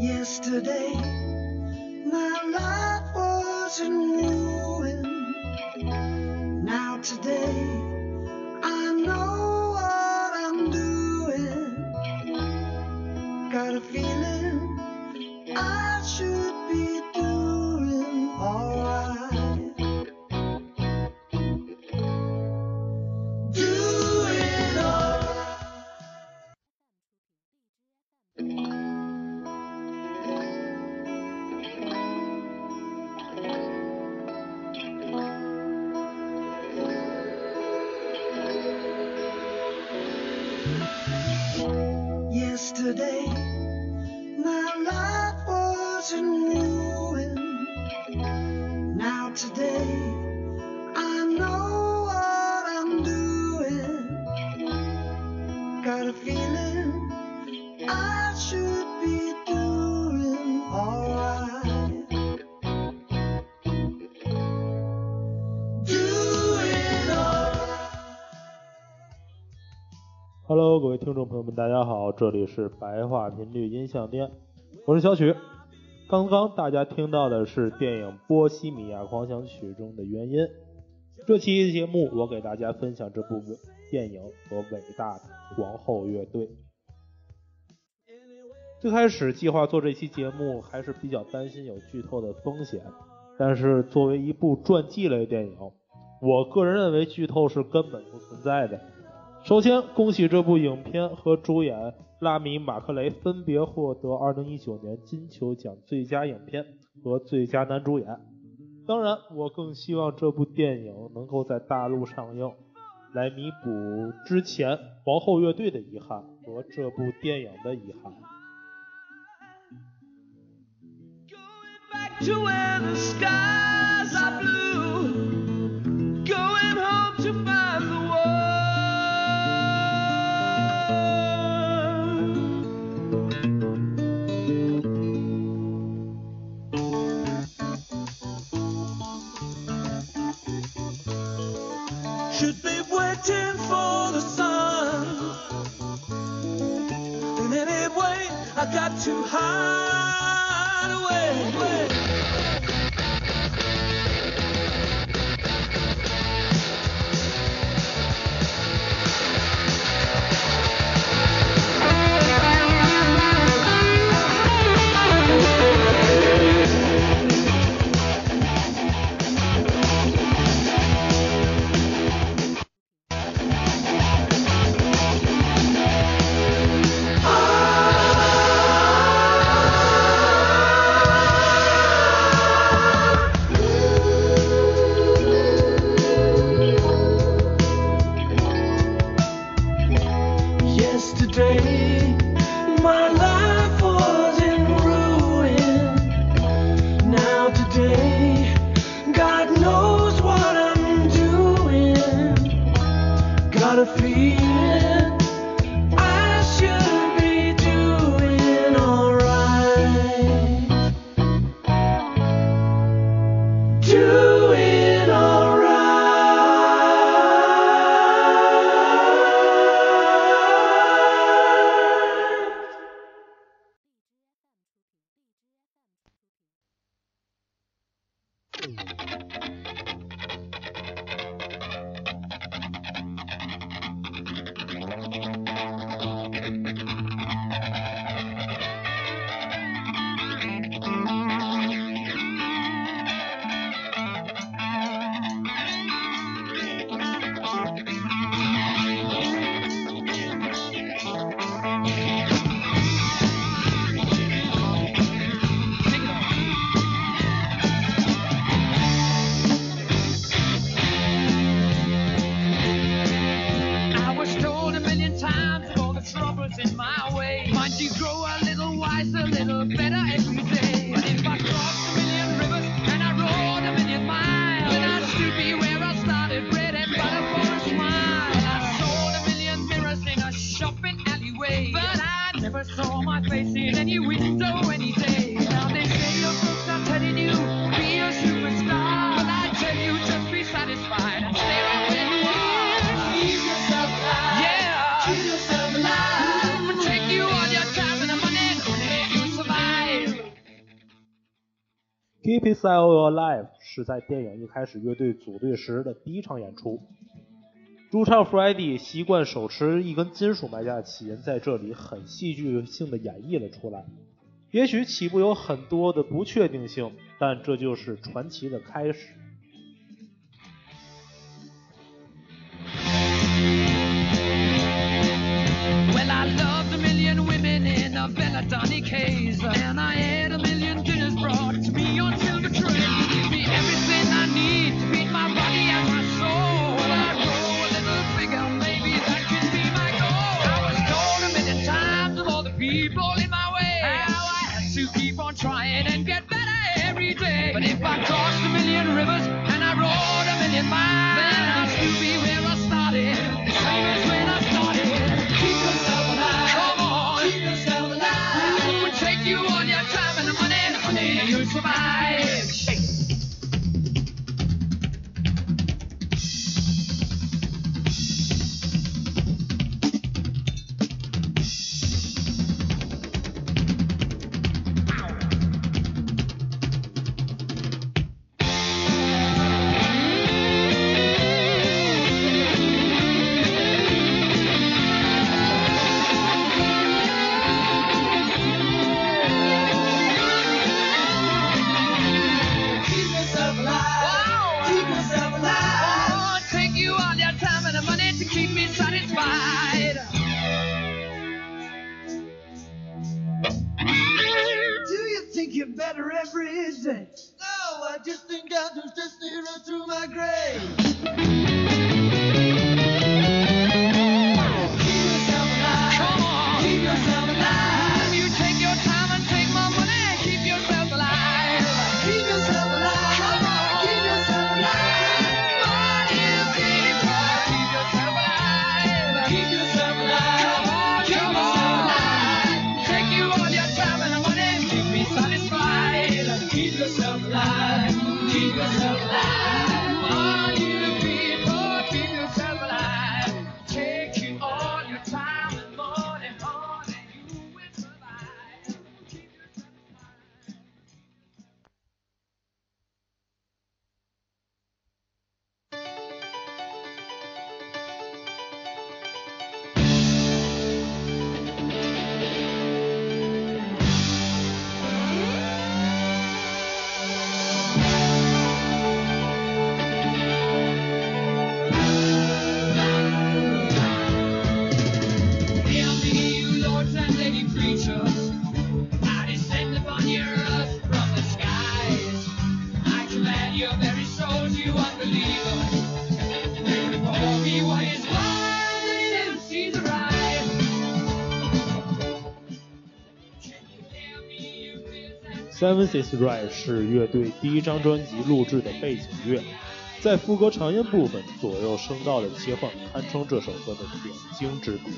Yesterday, my life was in ruin. Hello，各位听众朋友们，大家好，这里是白话频率音像店，我是小曲。刚刚大家听到的是电影《波西米亚狂想曲》中的原音。这期节目我给大家分享这部电影和伟大的皇后乐队。最开始计划做这期节目，还是比较担心有剧透的风险，但是作为一部传记类电影，我个人认为剧透是根本不存在的。首先，恭喜这部影片和主演拉米·马克雷分别获得2019年金球奖最佳影片和最佳男主演。当然，我更希望这部电影能够在大陆上映，来弥补之前皇后乐队的遗憾和这部电影的遗憾。go in back to where the sky waiting for the sun. And anyway, I got to hide away. Yesterday, my life Is All Your Life 是在电影一开始乐队组队时的第一场演出。主唱 Freddie 习惯手持一根金属麦架的起因，在这里很戏剧性的演绎了出来。也许起步有很多的不确定性，但这就是传奇的开始。Well, I loved a million women in a Belladonna case, and I. on trying and get better every day. But if I crossed a million rivers and I rode a million miles, Seventies Ride》是乐队第一张专辑录制的背景乐，在副歌长音部分左右声道的切换，堪称这首歌的点睛之笔。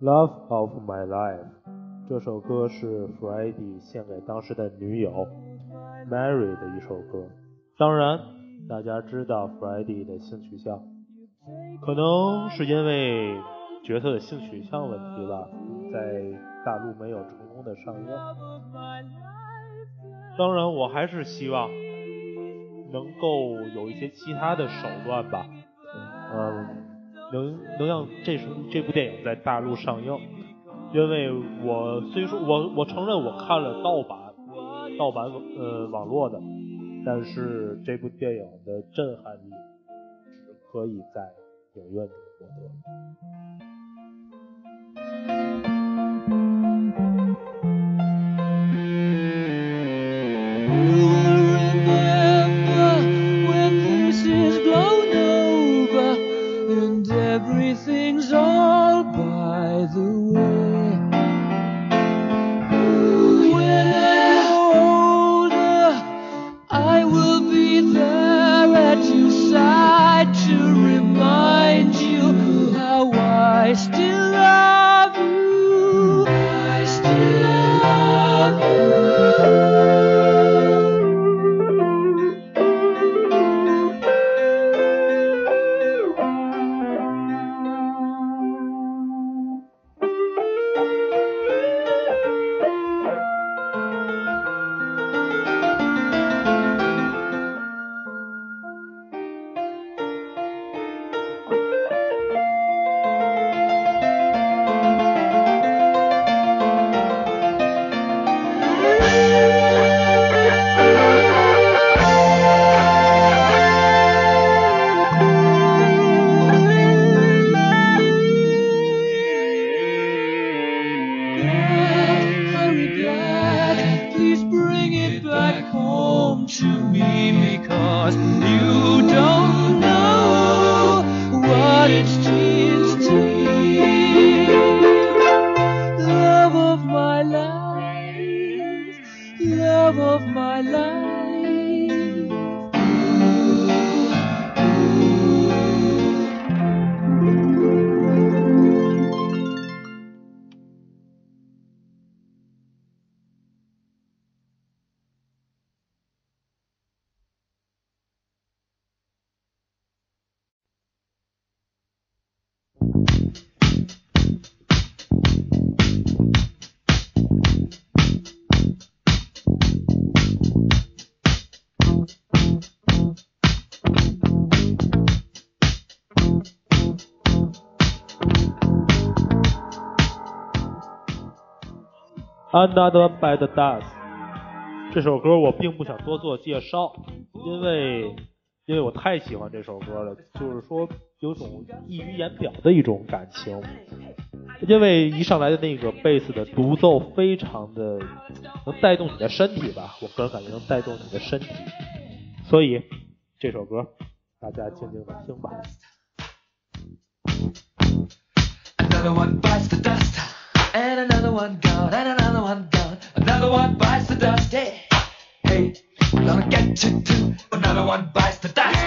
Love of My Life 这首歌是 Freddie 献给当时的女友 Mary 的一首歌。当然，大家知道 Freddie 的性取向，可能是因为角色的性取向问题吧，在大陆没有成功的上映。当然，我还是希望能够有一些其他的手段吧，嗯，能能让这这部电影在大陆上映。因为我虽说我我承认我看了盗版盗版呃网络的，但是这部电影的震撼力只可以在影院中获得。Another Bad Dance 这首歌我并不想多做介绍，因为因为我太喜欢这首歌了，就是说有种溢于言表的一种感情。因为一上来的那个贝斯的独奏非常的能带动你的身体吧，我个人感觉能带动你的身体，所以这首歌大家静静的听吧。And another one gone, and another one gone. Another one bites the dust. Hey, hey, gonna get you too. Another one bites the dust.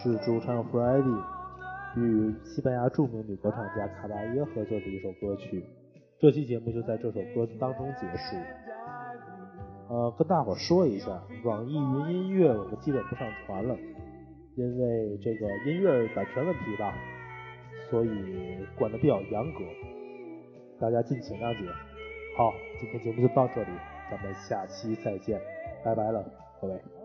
是主唱 Freddie 与西班牙著名女歌唱家卡巴耶合作的一首歌曲。这期节目就在这首歌当中结束。呃，跟大伙说一下，网易云音乐我们基本不上传了，因为这个音乐版权问题吧，所以管得比较严格，大家敬请谅解。好，今天节目就到这里，咱们下期再见，拜拜了，各位。